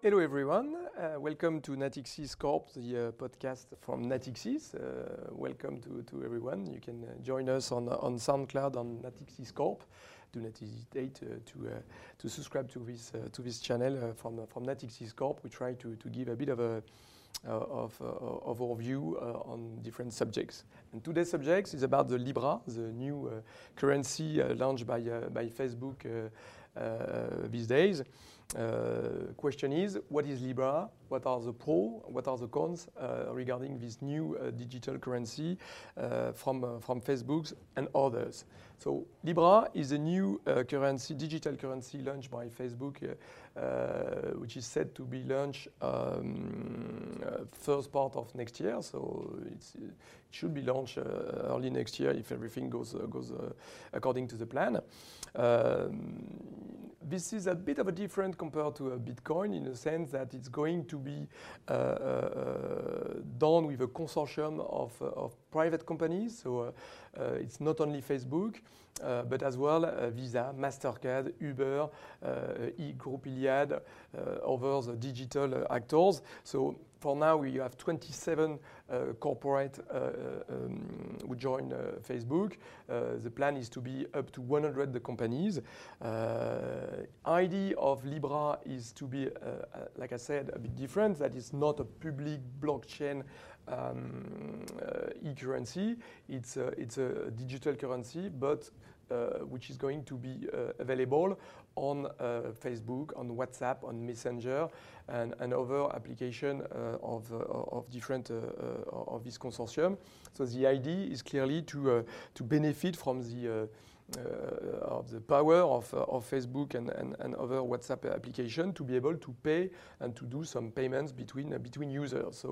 Hello everyone, uh, welcome to Natixis Corp, the uh, podcast from Natixis. Uh, welcome to everyone. You can join us on SoundCloud on Natixis Corp. Do not hesitate to to subscribe to this to this channel from from Natixis Corp. We try to to give a bit of a our view on different subjects. And today's subject is about the Libra, the new currency launched by Facebook these days. Uh, question is, what is Libra? What are the pros? What are the cons uh, regarding this new uh, digital currency from from Facebook and others? So Libra is a new currency, digital currency launched by Facebook, which is set to be launched um, first part of next year. So it should be launched early next year if everything goes goes according to the plan. Um, this is a bit of a different compared to a Bitcoin in the sense that it's going to be uh, uh, done with a consortium of private companies. So it's not only Facebook, but as well Visa, Mastercard, Uber, Groupe Iliad, other digital actors. For now, we have 27 uh, corporates uh, uh, um, who join Facebook. The plan is to be up to 100 companies. Idea of Libra is to be, like I said, a bit different. That is not a public blockchain um, e-currency. It's a digital currency, but Uh, which is going to be uh, available on uh, Facebook, on WhatsApp, on Messenger, and other applications of of different of this consortium. So the idea is clearly to to benefit from the of the power of of Facebook and and other WhatsApp applications to be able to pay and to do some payments between between users.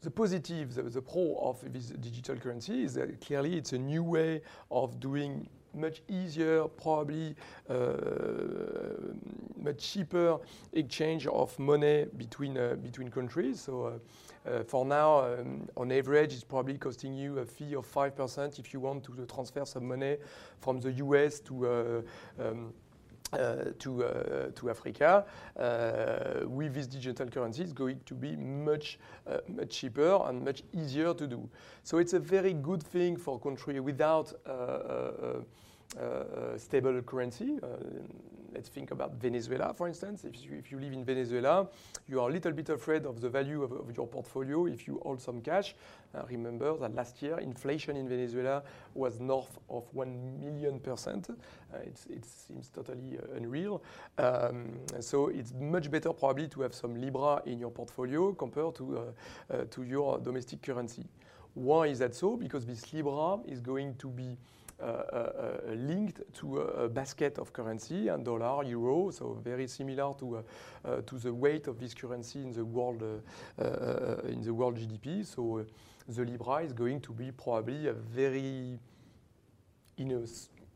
The positive, the pro of this digital currency is that clearly it's a new way of doing much easier, probably uh, much cheaper exchange of money between uh, between countries. So, uh, for now, um, on average, it's probably costing you a fee of 5% if you want to transfer some money from the U.S. to um, Uh, uh, Africa. Uh, with this digital currency, it's going to be much much cheaper and much easier to do. So it's a very good thing for country without Uh, uh, stable currency. Uh, let's think about Venezuela, for instance. If you live in Venezuela, you are a little bit afraid of the value of your portfolio if you hold some cash. Remember that last year, inflation in Venezuela was north of 1 million %. It seems totally unreal. Um, so it's much better probably to have some Libra in your portfolio compared to your domestic currency. Why is that so? Because this Libra is going to be Uh, uh, uh, linked to a basket of currency and dollar, euro, so very similar to to the weight of this currency in the world in the world GDP. So the Libra is going to be probably a very, in a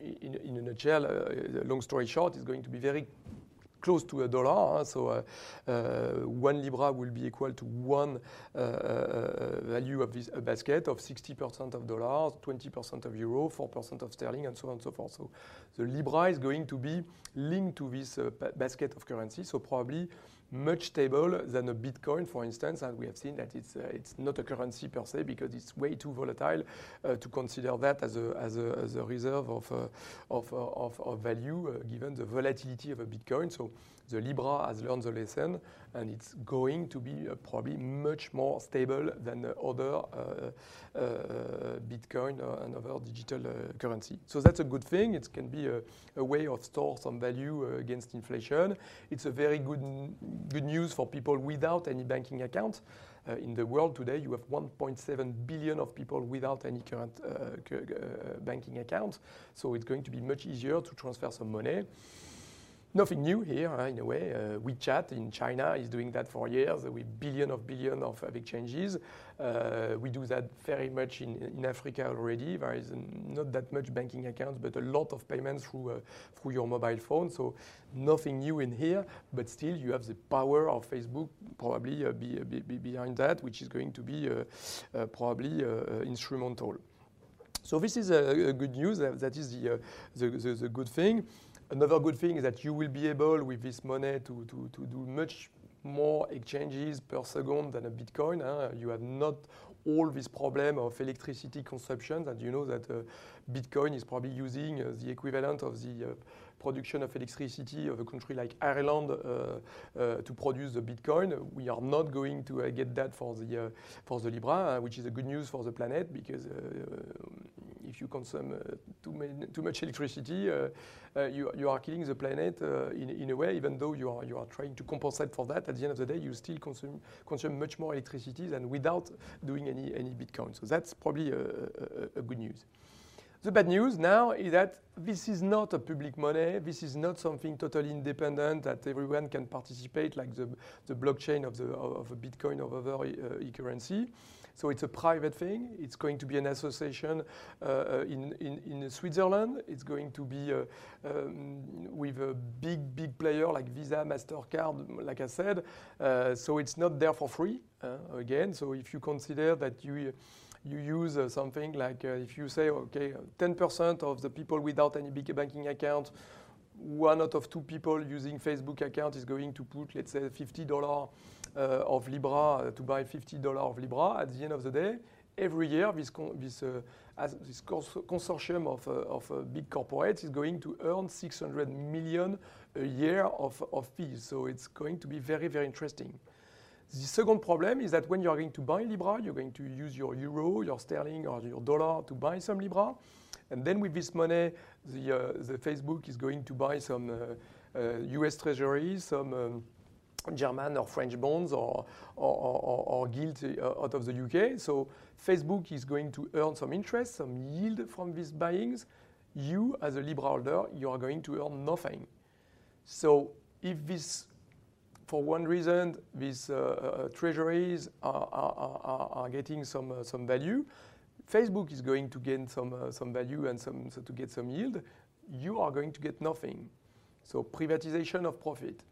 in a nutshell, long story short, is going to be very close to a dollar. So uh, uh, one Libra will be equal to one uh, value of this basket of 60% of dollars, 20% of euro, 4% of sterling, and so on and so forth. So the Libra is going to be linked to this basket of currency, so probably much stable than a Bitcoin, for instance. And we have seen that it's it's not a currency per se because it's way too volatile to consider that as a as a reserve of of of value given the volatility of a Bitcoin. The Libra has learned the lesson, and it's going to be uh, probably much more stable than other uh, uh, Bitcoin and other digital currency. So that's a good thing. It can be a way of store some value against inflation. It's a very good good news for people without any banking account. In the world today, you have 1.7 billion of people without any current banking account. So it's going to be much easier to transfer some money. Nothing new here uh, in a way. Uh, WeChat in China is doing that for years with billions of exchanges. Uh, we do that very much in Africa already. There is not that much banking accounts, but a lot of payments through through your mobile phone. So nothing new in here, but still you have the power of Facebook probably behind that, which is going to be probably instrumental. So this is a good news. That is the the good thing. Another good thing is that you will be able with this money to, to, to do much more exchanges per second than a Bitcoin. Huh? You have not all this problem of electricity consumption and you know that uh, Bitcoin is probably using uh, the equivalent of the uh, production of electricity of a country like Ireland uh, uh, to produce the Bitcoin. We are not going to uh, get that for the, for the Libra, which is a good news for the planet because you consume uh, too, many, too, much electricity, uh, uh, you, you, are killing the planet in, in, a way, even though you are, you are trying to compensate for that. At the end of the day, you still consume, consume much more electricity than without doing any, any Bitcoin. So that's probably a, a, a good news. The bad news now is that this is not a public money. This is not something totally independent that everyone can participate, like the, the blockchain of, the, of Bitcoin or other uh, e-currency. So it's a private thing. It's going to be an association uh, uh in, in, in, Switzerland. It's going to be uh, um, with a big, big player like Visa, MasterCard, like I said. So it's not there for free, again. So if you consider that you you use uh, something like uh, if you say, okay, 10% of the people without any big banking account, one out of two people using Facebook account is going to put, let's say, $50 uh, of Libra uh, to buy $50 of Libra. At the end of the day, every year, this, con this, uh, this consortium of, uh, of big corporates is going to earn 600 million a year of, of fees. So it's going to be very, very interesting. The second problem is that when you are going to buy Libra, you're going to use your euro, your sterling, or your dollar to buy some Libra. And then with this money, the, uh, the Facebook is going to buy some uh, uh, US treasuries, some um, German or French bonds or, or, or, or uh, out of the UK. So Facebook is going to earn some interest, some yield from these buyings. You, as a Libra holder, you are going to earn nothing. So if this for one reason, these uh, uh, treasuries are, are, are, are, getting some, uh, some value. Facebook is going to gain some, some value and some, so to get some yield. You are going to get nothing. So privatization of profit.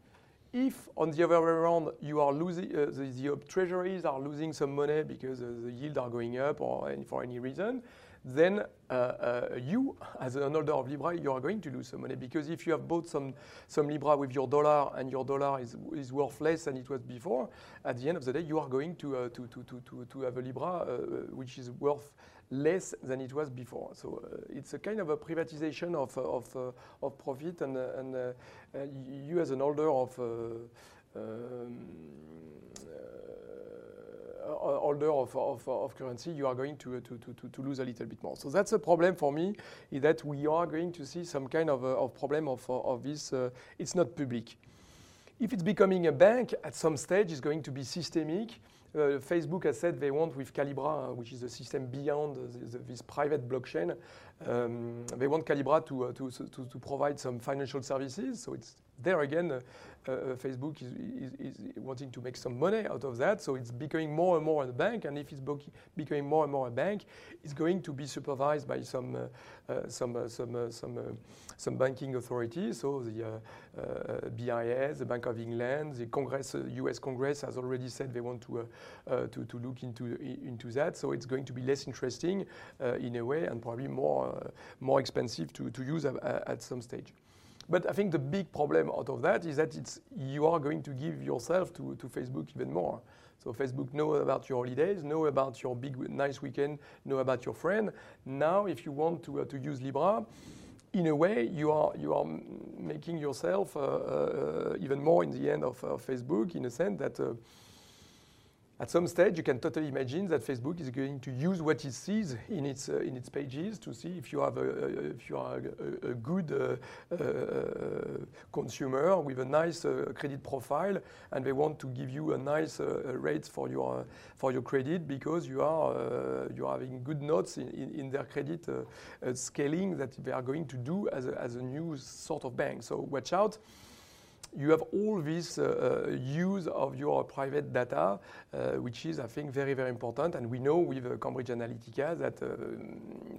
If, on the other way around, you are losing, uh, the, the, treasuries are losing some money because uh, the yield are going up or for any reason, then uh, uh, you, as an holder of Libra, you are going to lose some money because if you have bought some, some Libra with your dollar and your dollar is, is worth less than it was before, at the end of the day, you are going to, uh, to, to, to, to, have a Libra uh, which is worth less than it was before. So uh, it's a kind of a privatization of, of, uh, of profit and, and you as an holder of um, holder of, of, of, currency, you are going to, to, to, to, lose a little bit more. So that's a problem for me, is that we are going to see some kind of, of problem of, of this. Uh, it's not public. If it's becoming a bank, at some stage, it's going to be systemic. Uh, Facebook has said they want with Calibra, uh, which is a system beyond the, the, this private blockchain, um, they want Calibra to, uh, to, to, to, provide some financial services. So it's there again, uh, uh, Facebook is, is, is, wanting to make some money out of that. So it's becoming more and more a bank. And if it's becoming more and more a bank, it's going to be supervised by some, uh, uh, some, uh, some, uh, some, some banking authorities. So the BIS, the Bank of England, the Congress, US Congress has already said they want to, to, to, look into, into that. So it's going to be less interesting in a way and probably more, more expensive to, to use at, at some stage. But I think the big problem out of that is that it's, you are going to give yourself to, to Facebook even more. So Facebook know about your holidays, know about your big nice weekend, know about your friend. Now, if you want to, uh, to use Libra, in a way, you are, you are making yourself uh, uh, even more in the end of Facebook in a sense that uh, at some stage, you can totally imagine that Facebook is going to use what it sees in its, uh, in its pages to see if you, have a, if you are a, a good uh, uh, consumer with a nice uh, credit profile and they want to give you a nice uh, rate for your, for your credit because you are, uh, you are having good notes in, in, in their credit scaling that they are going to do as a, as a new sort of bank. So watch out you have all this uh, uh, use of your private data, uh, which is, I think, very, very important. And we know with uh, Cambridge Analytica that uh,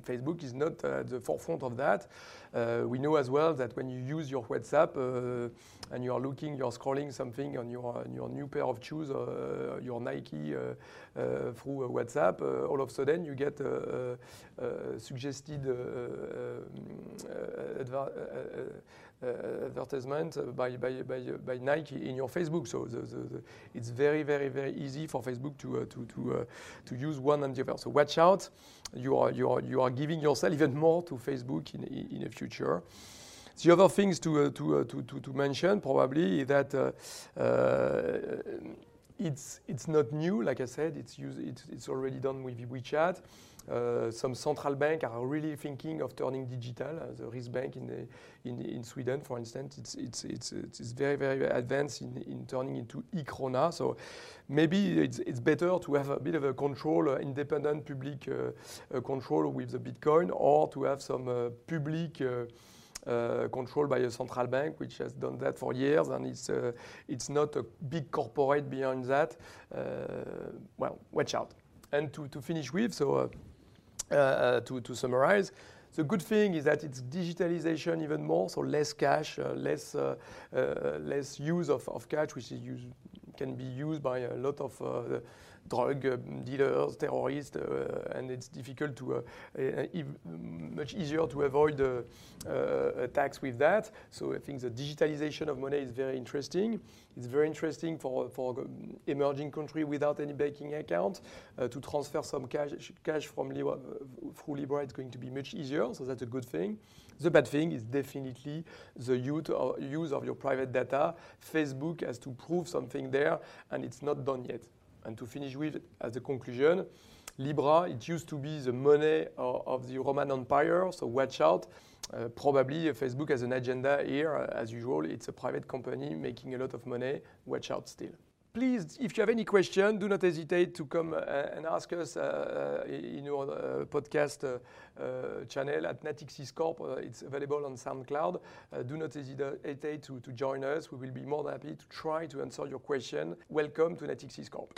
Facebook is not at the forefront of that. Uh, we know as well that when you use your WhatsApp uh, and you are looking, you're scrolling something on your, on your new pair of shoes, uh, your Nike uh, through WhatsApp, all of a sudden you get suggested uh, um, advertisement by, by, by, by, Nike in your Facebook. So the, the, the, it's very, very, very easy for Facebook to, uh, to, to, uh, to use one and the other. So watch out. You are, you, are, you are giving yourself even more to Facebook in, in, in the future. The other things to, uh, to, uh, to, to, to, mention probably is that uh, it's, it's not new, like I said, it's, used, it's, it's already done with WeChat. Uh, some central banks are really thinking of turning digital. Uh, the Riksbank in, the, in, in, Sweden, for instance, it's, it's, it's, it's very, very advanced in, in turning into e-krona. So maybe it's, it's better to have a bit of a control, uh, independent public control with the Bitcoin, or to have some public uh, by a central bank, which has done that for years, and it's, uh, it's not a big corporate behind that. Uh, well, watch out. And to, to finish with, so to, to summarize, the good thing is that it's digitalization even more, so less cash, uh, less, uh, uh, less use of, of cash, which is use, can be used by a lot of drug um, dealers, terrorists, uh, and it's difficult to, uh, uh, much easier to avoid attacks with that. So I think the digitalization of money is very interesting. It's very interesting for, for um, emerging country without any banking account to transfer some cash, cash from Libra, through Libra. It's going to be much easier, so that's a good thing. The bad thing is definitely the use of your private data. Facebook has to prove something there, and it's not done yet. And to finish with, as a conclusion, Libra, it used to be the money of, of the Roman Empire, so watch out. Uh, probably Facebook has an agenda here. As usual, it's a private company making a lot of money. Watch out still. Please, if you have any question, do not hesitate to come uh, and ask us uh, uh, in our podcast channel at Natixis Corp. it's available on SoundCloud. do not hesitate to, to join us. We will be more than happy to try to answer your question. Welcome to Natixis Corp.